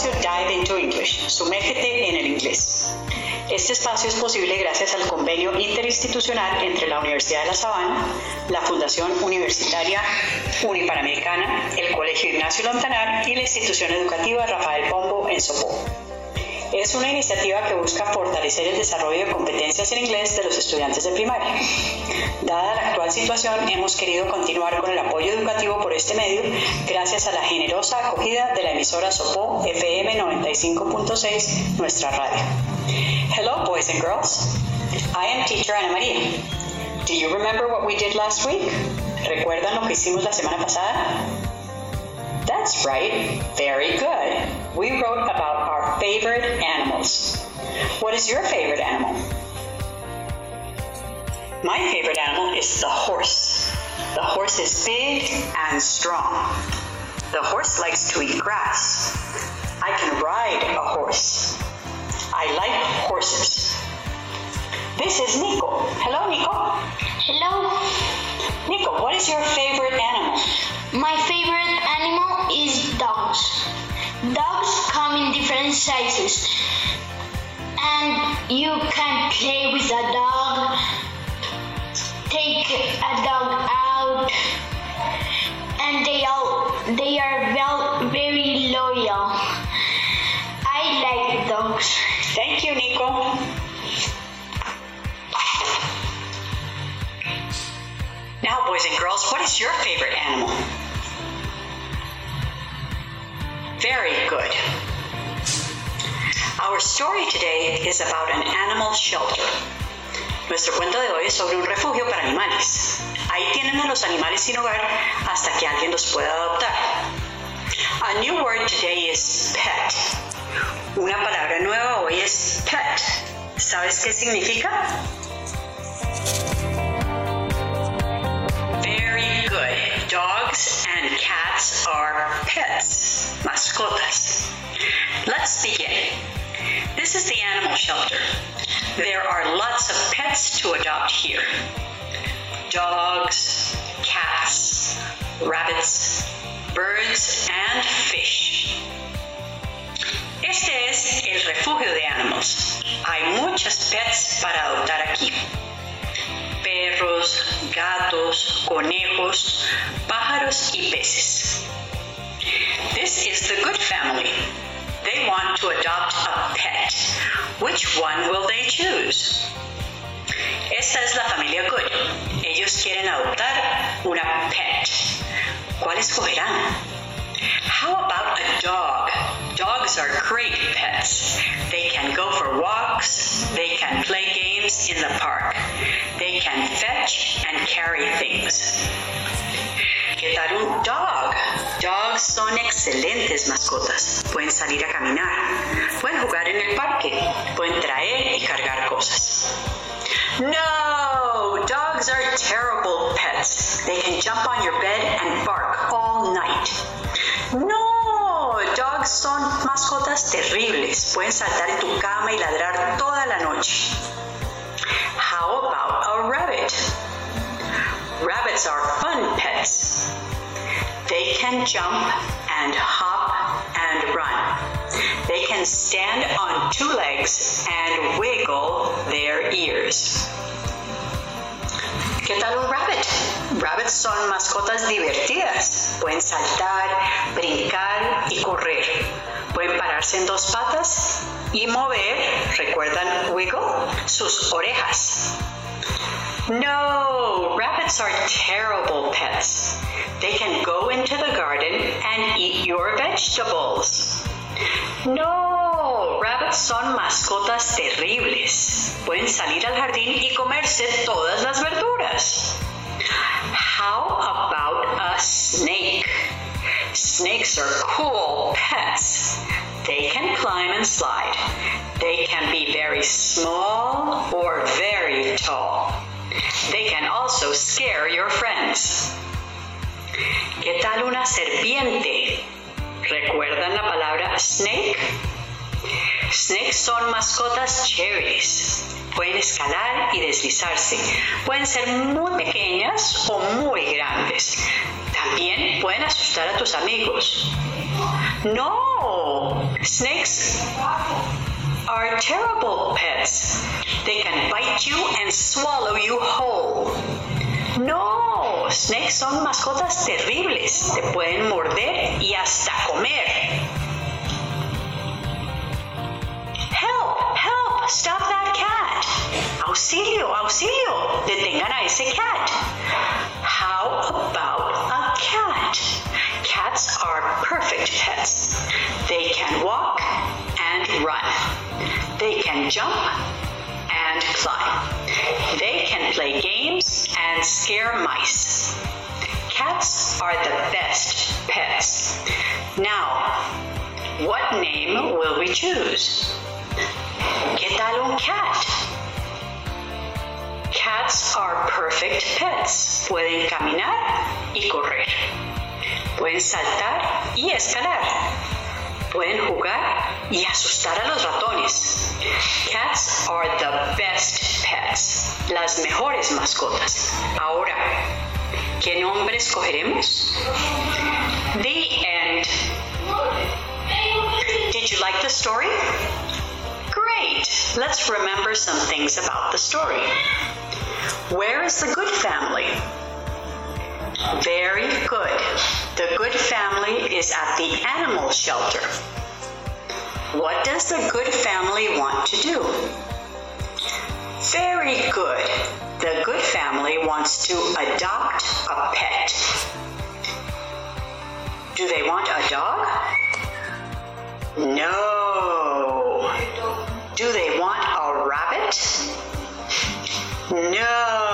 Dive into English, sumérgete en el inglés. Este espacio es posible gracias al convenio interinstitucional entre la Universidad de La Sabana, la Fundación Universitaria Unipanamericana, el Colegio Ignacio Lontanar y la institución educativa Rafael Pombo en Sopó. Es una iniciativa que busca fortalecer el desarrollo de competencias en inglés de los estudiantes de primaria. Dada la actual situación, hemos querido continuar con el apoyo educativo por este medio gracias a la generosa acogida de la emisora Sopó FM 95.6, nuestra radio. Hello, boys and girls. I am teacher Ana María. Do you remember what we did last week? ¿Recuerdan lo que hicimos la semana pasada? That's right. Very good. We wrote about our favorite animals. What is your favorite animal? My favorite animal is the horse. The horse is big and strong. The horse likes to eat grass. I can ride a horse. I like horses. This is Nico. Hello, Nico. Hello. Nico, what is your favorite animal? My favorite animal is dogs. Dogs come in different sizes. And you can play with a dog, take a dog out, and they are they are well, very loyal. I like dogs. Thank you, Nico. Now, boys and girls, what is your favorite animal? Very good. Our story today is about an animal shelter. Nuestro cuento de hoy es sobre un refugio para animales. Ahí tienen a los animales sin hogar hasta que alguien los pueda adoptar. A new word today is pet. Una palabra nueva hoy es pet. ¿Sabes qué significa? Very good. Dogs and cats are pets, mascotas. Let's begin. This is the animal shelter. There are lots of pets to adopt here. Dogs, cats, rabbits, birds, and fish. Este es el refugio de animals. Hay muchas pets para adoptar aquí. Perros, gatos, conejos, pájaros y peces. This is the good family. They want to adopt a pet. Which one will they choose? Esta es la familia Good. Ellos quieren adoptar una pet. ¿Cuál escogerán? How about a dog? Dogs are great pets. They can go for walks, they can play games in the park, they can fetch and carry things. ¿Qué tal un dog? Dogs son excelentes mascotas. Pueden salir a caminar, pueden jugar en el parque, pueden traer y cargar cosas. No, dogs are terrible pets. They can jump on your bed and bark all night. No, dogs son mascotas terribles. Pueden saltar en tu cama y ladrar toda la noche. How about a rabbit? Rabbits are fun pets. They can jump and hop and run. They can stand on two legs and wiggle their ears. ¿Qué tal un rabbit? Rabbits son mascotas divertidas. Pueden saltar, brincar y correr. Pueden pararse en dos patas y mover, ¿recuerdan wiggle? Sus orejas. No, rabbits are terrible pets. They can go into the garden and eat your vegetables. No, rabbits son mascotas terribles. Pueden salir al jardín y comerse todas las verduras. How about a snake? Snakes are cool pets. They can climb and slide. They can be very small or very tall. They can also scare your friends. ¿Qué tal una serpiente? ¿Recuerdan la palabra snake? Snakes son mascotas chéveres. Pueden escalar y deslizarse. Pueden ser muy pequeñas o muy grandes. También pueden asustar a tus amigos. No, No, snakes are terrible pets. They can bite you and swallow you whole. No, snakes son mascotas terribles. Te pueden morder y hasta comer. Help, help, stop that cat. Auxilio, auxilio, detengan a ese cat. How about a cat? Cats are perfect pets. They can walk and run. They can jump and climb. They can play games and scare mice. Cats are the best pets. Now, what name will we choose? ¿Qué tal cat? Cats are perfect pets. Pueden caminar y correr. Pueden saltar y escalar. Pueden jugar y asustar a los ratones. Cats are the best pets. Las mejores mascotas. Ahora, ¿qué nombre escogeremos? The end. Did you like the story? Great. Let's remember some things about the story. Where is the good family? Very good. The good family is at the animal shelter. What does the good family want to do? Very good. The good family wants to adopt a pet. Do they want a dog? No. Do they want a rabbit? No.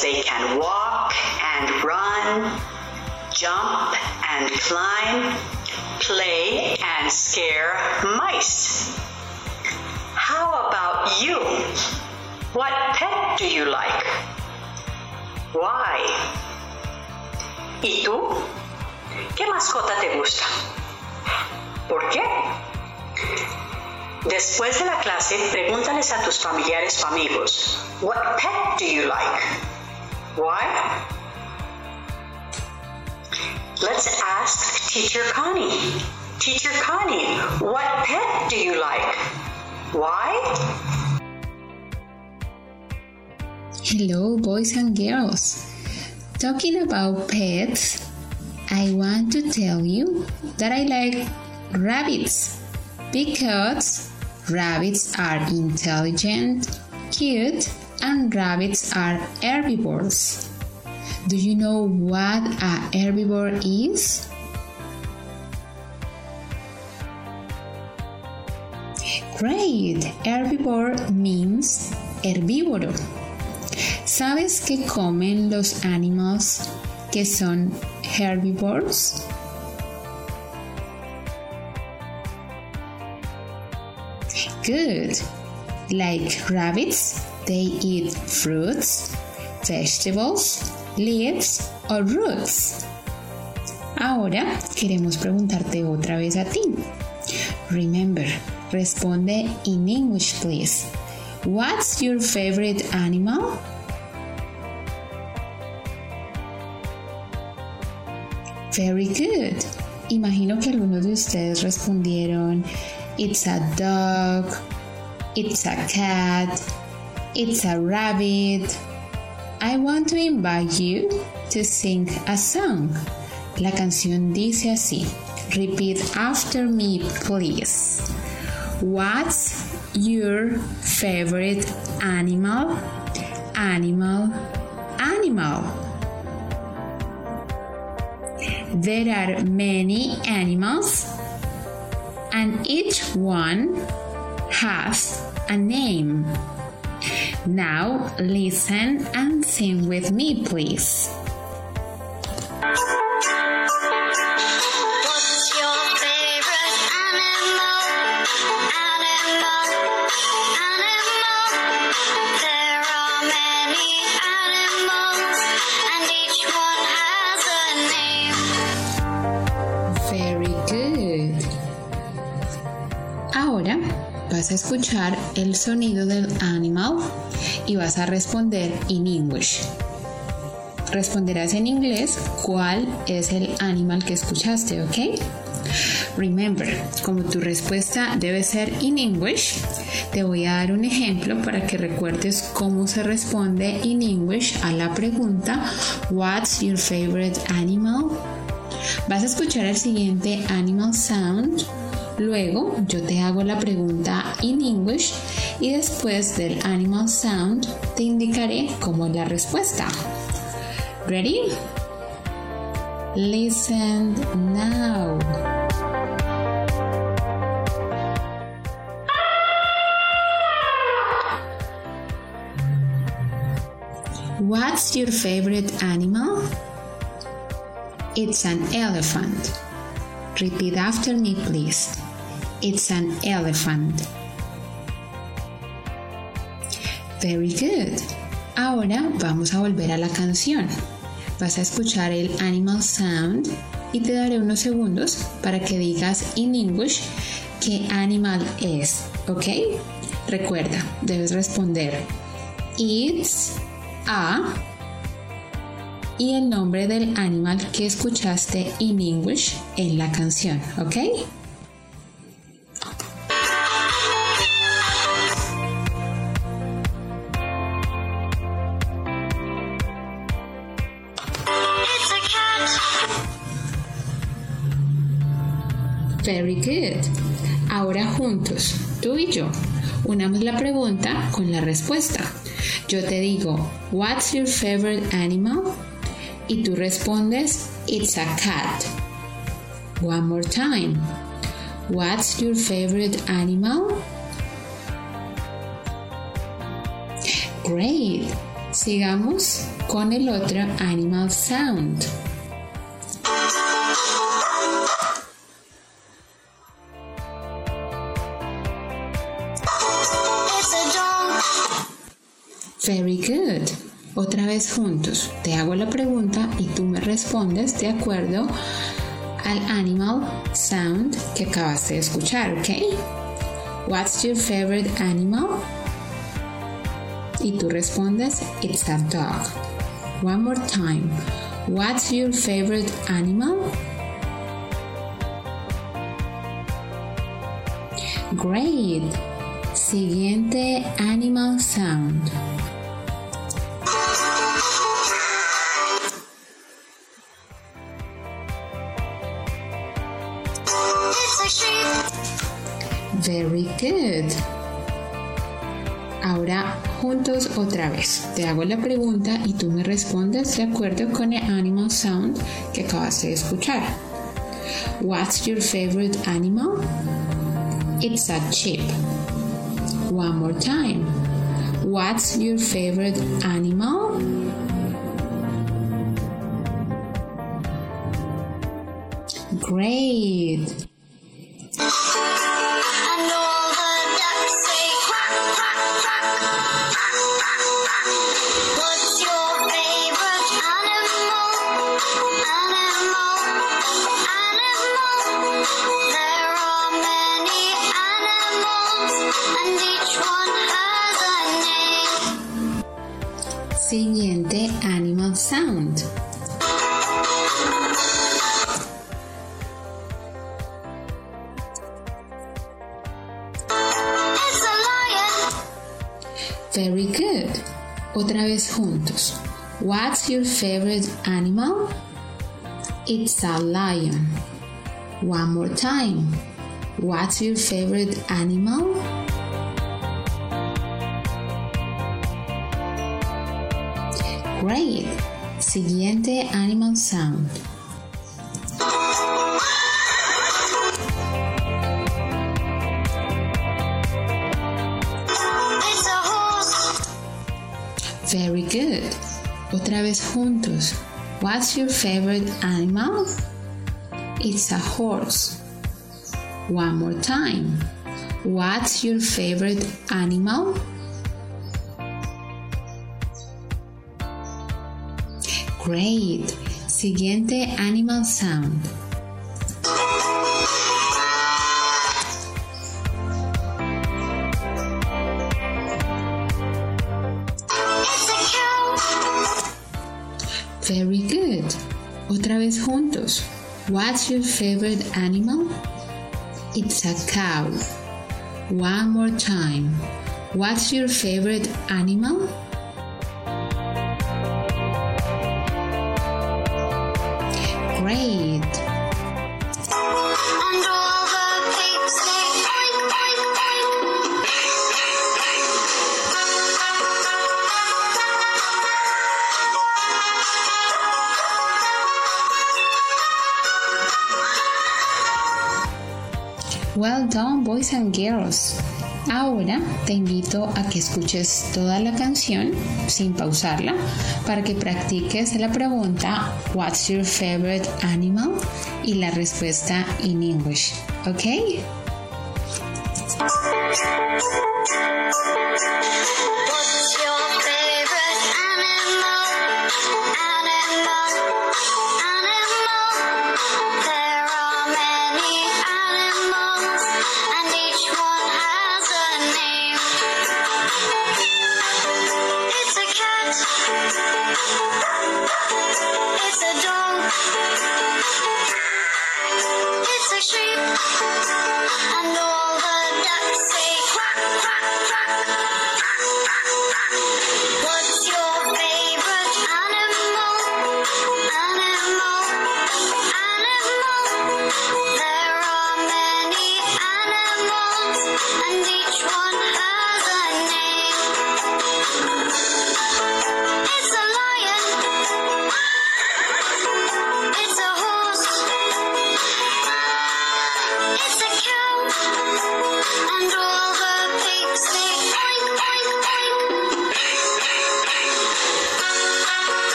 They can walk and run, jump and climb, play and scare mice. How about you? What pet do you like? Why? ¿Y tú? ¿Qué mascota te gusta? ¿Por qué? Después de la clase, pregúntales a tus familiares o amigos, What pet do you like? Why? Let's ask Teacher Connie. Teacher Connie, what pet do you like? Why? Hello, boys and girls. Talking about pets, I want to tell you that I like rabbits because rabbits are intelligent, cute, and rabbits are herbivores. Do you know what a herbivore is? Great! Herbivore means herbívoro. ¿Sabes qué comen los animales que son herbivores? Good. Like rabbits, they eat fruits, vegetables, leaves or roots. Ahora queremos preguntarte otra vez a ti. Remember, responde in English, please. What's your favorite animal? Very good. Imagino que algunos de ustedes respondieron It's a dog, it's a cat, it's a rabbit. I want to invite you to sing a song. La canción dice así. Repeat after me, please. What's your favorite animal? Animal, animal. There are many animals, and each one has a name. Now listen and sing with me, please. Vas a escuchar el sonido del animal y vas a responder en English. Responderás en inglés cuál es el animal que escuchaste, ¿ok? Remember, como tu respuesta debe ser in English, te voy a dar un ejemplo para que recuerdes cómo se responde in English a la pregunta What's your favorite animal? Vas a escuchar el siguiente animal sound. Luego yo te hago la pregunta in English y después del animal sound te indicaré cómo es la respuesta. Ready? Listen now. What's your favorite animal? It's an elephant. Repeat after me, please. It's an elephant. Very good. Ahora vamos a volver a la canción. Vas a escuchar el animal sound y te daré unos segundos para que digas en English qué animal es, ¿ok? Recuerda, debes responder It's a y el nombre del animal que escuchaste en English en la canción, ¿ok? Very good. Ahora juntos, tú y yo, unamos la pregunta con la respuesta. Yo te digo, What's your favorite animal? Y tú respondes, It's a cat. One more time. What's your favorite animal? Great. Sigamos con el otro animal sound. Very good. Otra vez juntos. Te hago la pregunta y tú me respondes de acuerdo al animal sound que acabaste de escuchar, ¿ok? What's your favorite animal? Y tú respondes, it's a dog. One more time. What's your favorite animal? Great. Siguiente animal sound. Very good. Ahora juntos otra vez. Te hago la pregunta y tú me respondes de acuerdo con el animal sound que acabaste de escuchar. What's your favorite animal? It's a sheep. One more time. What's your favorite animal? Great. Animal sound. Very good. Otra vez juntos. What's your favorite animal? It's a lion. One more time. What's your favorite animal? Great. Siguiente animal sound. It's a horse. Very good. Otra vez juntos. What's your favorite animal? It's a horse. One more time. What's your favorite animal? Great. Siguiente animal sound. Very good. Otra vez juntos. What's your favorite animal? It's a cow. One more time. What's your favorite animal? Great. And all the pigs say oink, oink, Well done, boys and girls. Ahora te invito a que escuches toda la canción sin pausarla para que practiques la pregunta What's your favorite animal? y la respuesta in English. ¿Ok?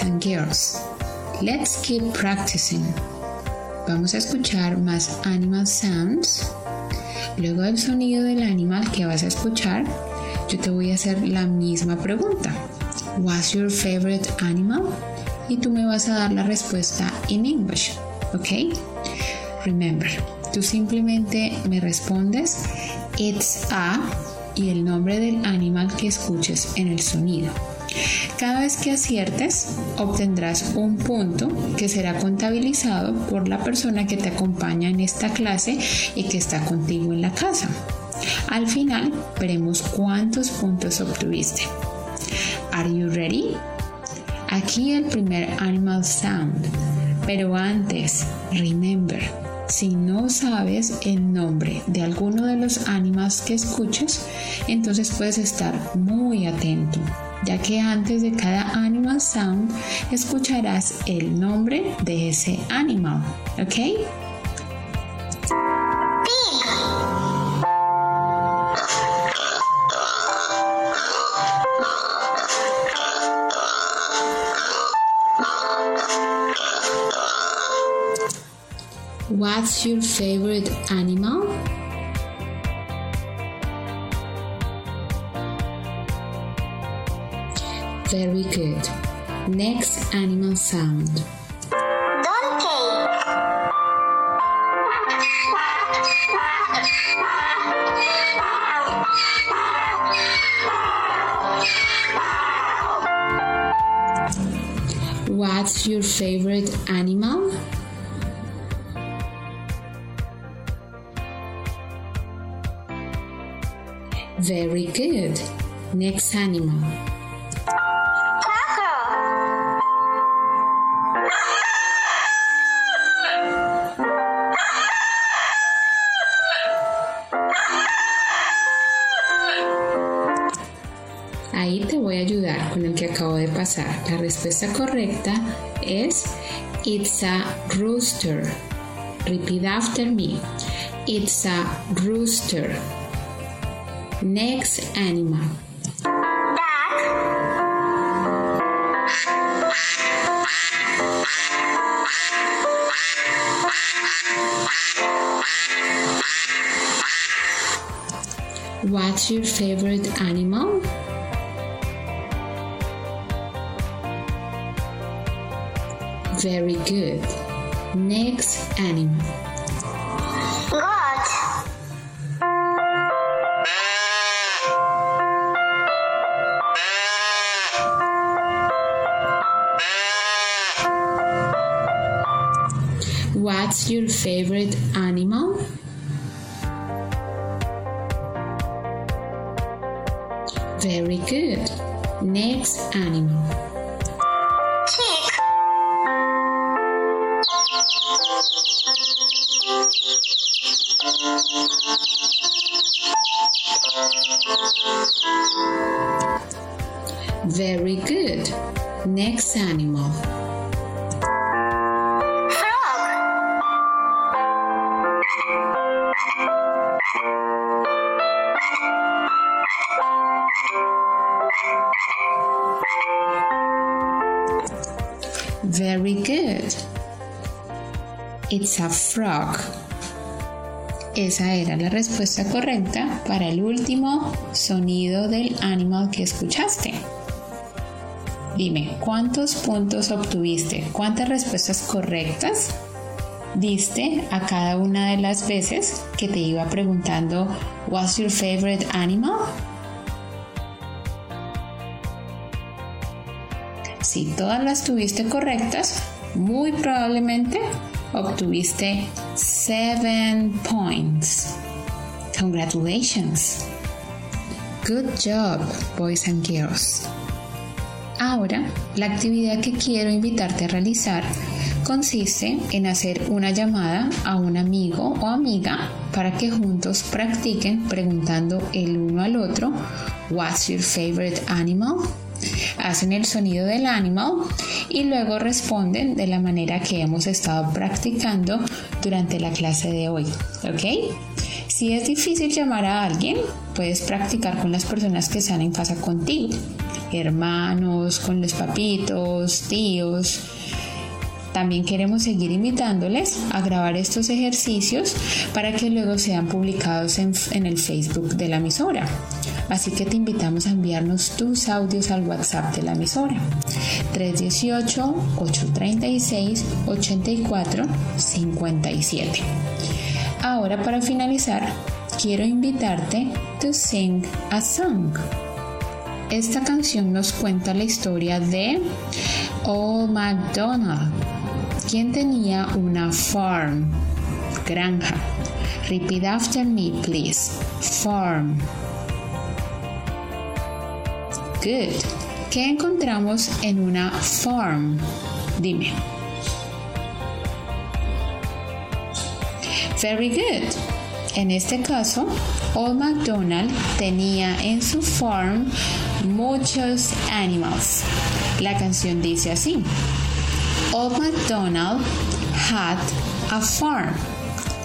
And girls. Let's keep practicing. Vamos a escuchar más animal sounds. Luego del sonido del animal que vas a escuchar, yo te voy a hacer la misma pregunta. What's your favorite animal? Y tú me vas a dar la respuesta in English, ¿ok? Remember, tú simplemente me respondes It's a y el nombre del animal que escuches en el sonido. Cada vez que aciertes, obtendrás un punto que será contabilizado por la persona que te acompaña en esta clase y que está contigo en la casa. Al final, veremos cuántos puntos obtuviste. Are you ready? Aquí el primer animal sound. Pero antes, remember, si no sabes el nombre de alguno de los animales que escuchas, entonces puedes estar muy atento, ya que antes de cada animal sound escucharás el nombre de ese animal, ¿ok? What's your favorite animal? Very good. Next animal sound. What's your favorite animal? Very good. Next animal. La respuesta correcta es It's a rooster. Repeat after me. It's a rooster. Next animal. What's your favorite animal? Very good. Next animal. What? What's your favorite animal? Very good. Next animal. Esa era la respuesta correcta para el último sonido del animal que escuchaste. Dime, ¿cuántos puntos obtuviste? ¿Cuántas respuestas correctas diste a cada una de las veces que te iba preguntando What's your favorite animal? Si todas las tuviste correctas, muy probablemente obtuviste 7 points. Congratulations. Good job, boys and girls. Ahora, la actividad que quiero invitarte a realizar consiste en hacer una llamada a un amigo o amiga para que juntos practiquen preguntando el uno al otro What's your favorite animal? Hacen el sonido del animal y luego responden de la manera que hemos estado practicando durante la clase de hoy, ¿ok? Si es difícil llamar a alguien, puedes practicar con las personas que están en casa contigo, hermanos, con los papitos, tíos. También queremos seguir invitándoles a grabar estos ejercicios para que luego sean publicados en, en el Facebook de la emisora. Así que te invitamos a enviarnos tus audios al WhatsApp de la emisora 318-836-8457. Ahora para finalizar, quiero invitarte to sing a song. Esta canción nos cuenta la historia de Old MacDonald, quien tenía una farm, granja. Repeat after me, please. Farm. Good. ¿Qué encontramos en una farm? Dime. Very good. En este caso, Old MacDonald tenía en su farm muchos animals. La canción dice así. Old MacDonald had a farm.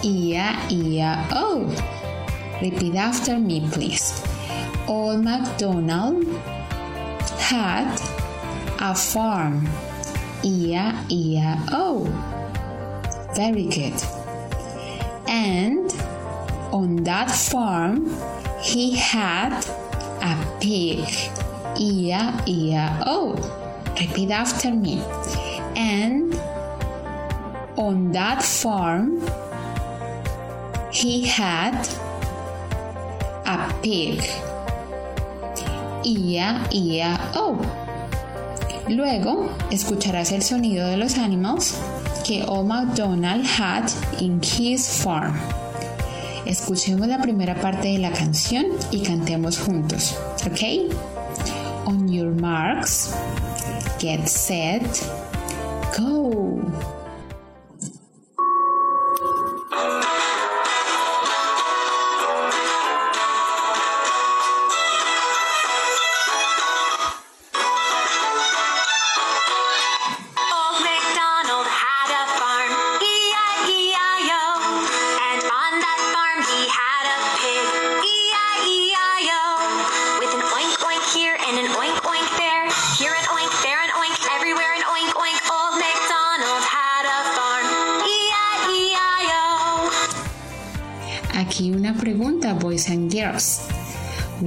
E-A-E-A-O. Repeat after me, please. Old MacDonald had a farm. E-A-E-A-O. Oh. Very good. And on that farm, he had a pig. E-A-E-A-O. Oh. Repeat after me. And on that farm, he had a pig. Ia, ia, oh. Luego escucharás el sonido de los animals que Old MacDonald had in his farm. Escuchemos la primera parte de la canción y cantemos juntos, ¿ok? On your marks, get set, go.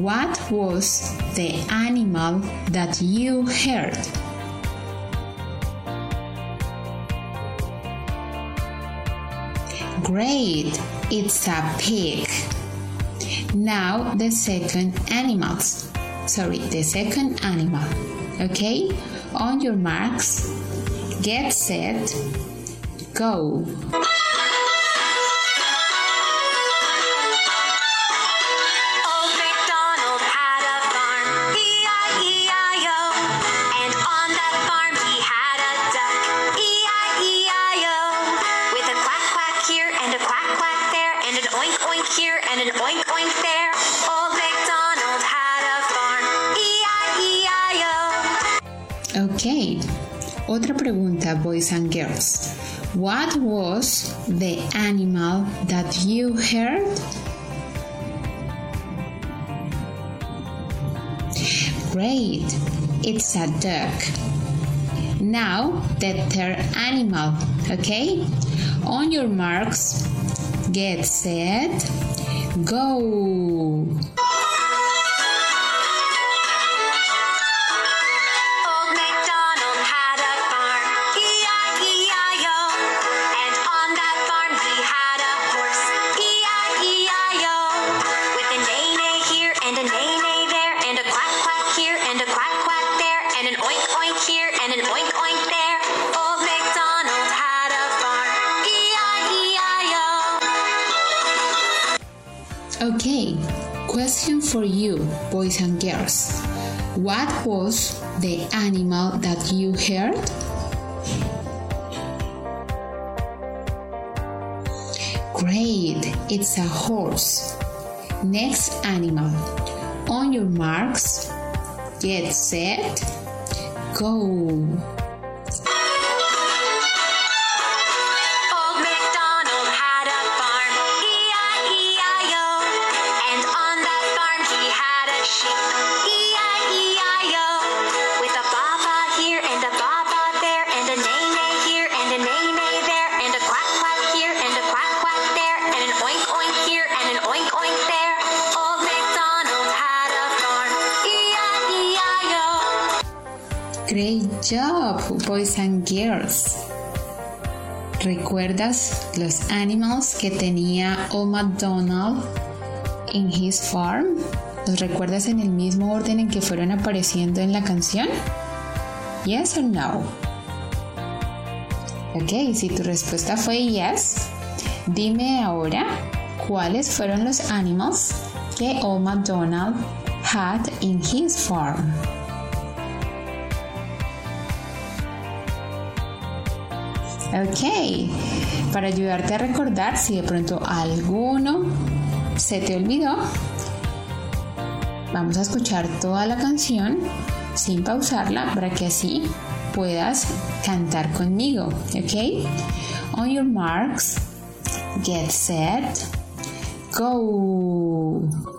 What was the animal that you heard? Great, it's a pig. Now the second animals. Sorry, the second animal. Okay? On your marks, get set, go. Pregunta, boys and girls. What was the animal that you heard? Great. It's a duck. Now the third animal, okay? On your marks, get set, go. For you, boys and girls. What was the animal that you heard? Great, it's a horse. Next animal. On your marks, get set, go. Great job, boys and girls. ¿Recuerdas los animals que tenía Old MacDonald en his farm? ¿Los recuerdas en el mismo orden en que fueron apareciendo en la canción? Yes or no? Ok, si tu respuesta fue yes, dime ahora cuáles fueron los animals que Old MacDonald had in his farm. Ok, para ayudarte a recordar si de pronto alguno se te olvidó, vamos a escuchar toda la canción sin pausarla para que así puedas cantar conmigo, ok? On your marks, get set, go.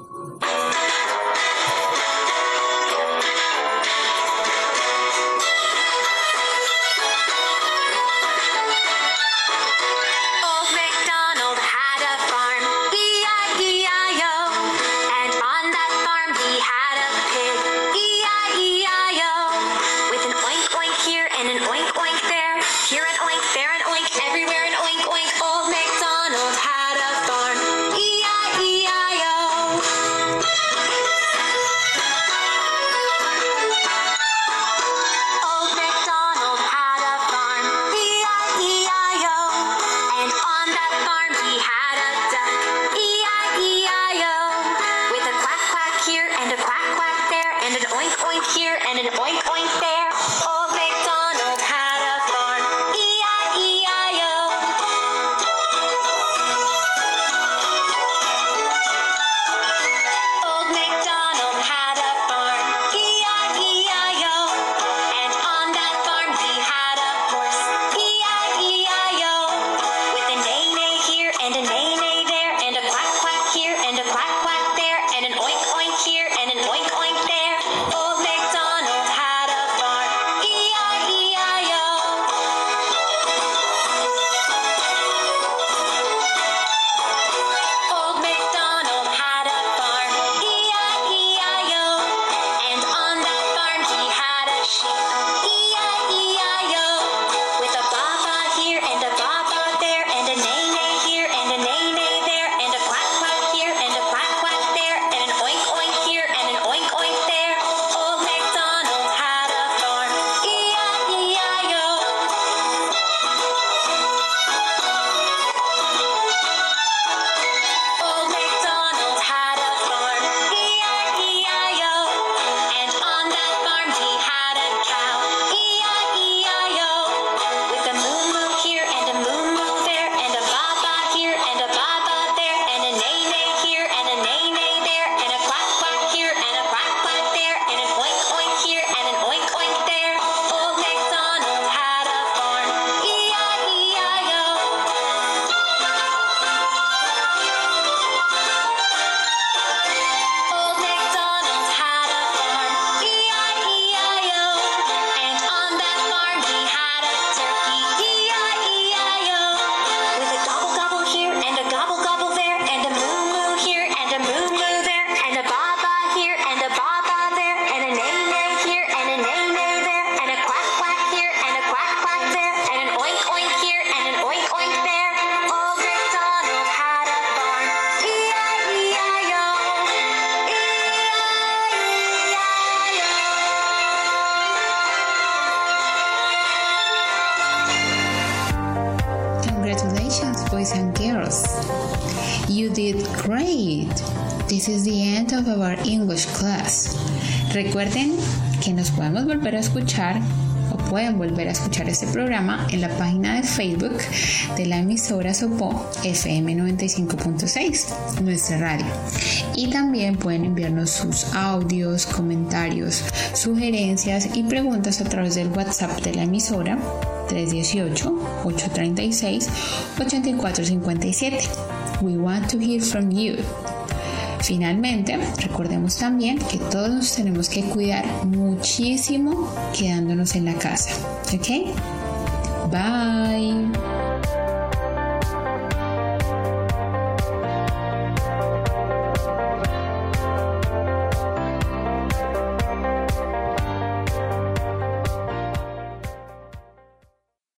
Boys and girls. You did great. This is the end of our English class. Recuerden que nos podemos volver a escuchar o pueden volver a escuchar este programa en la página de Facebook de la emisora Sopo FM 95.6, nuestra radio. Y también pueden enviarnos sus audios, comentarios, sugerencias y preguntas a través del WhatsApp de la emisora 318-836-8457. We want to hear from you. Finalmente, recordemos también que todos nos tenemos que cuidar muchísimo quedándonos en la casa. ¿Ok? Bye.